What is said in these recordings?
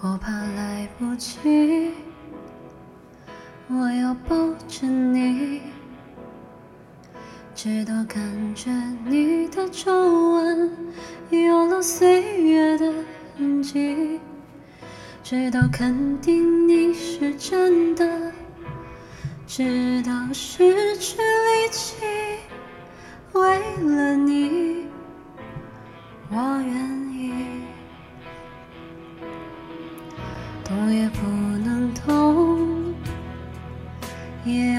我怕来不及，我要抱着你，直到感觉你的皱纹有了岁月的痕迹，直到肯定你是真的，直到失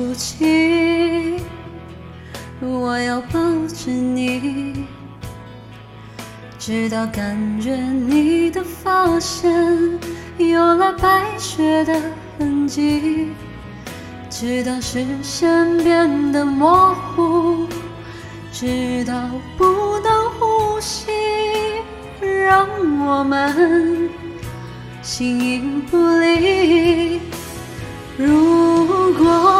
来不及，我要抱着你，直到感觉你的发线有了白雪的痕迹，直到视线变得模糊，直到不能呼吸，让我们形影不离。如果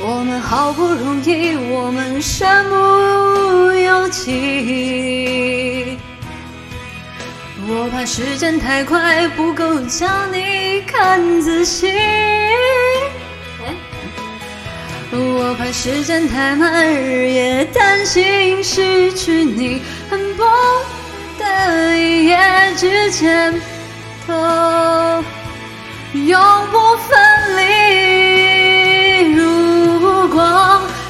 我们好不容易，我们身不由己。我怕时间太快，不够将你看仔细。我怕时间太慢，日夜担心失去你，恨不得一夜之间都永不分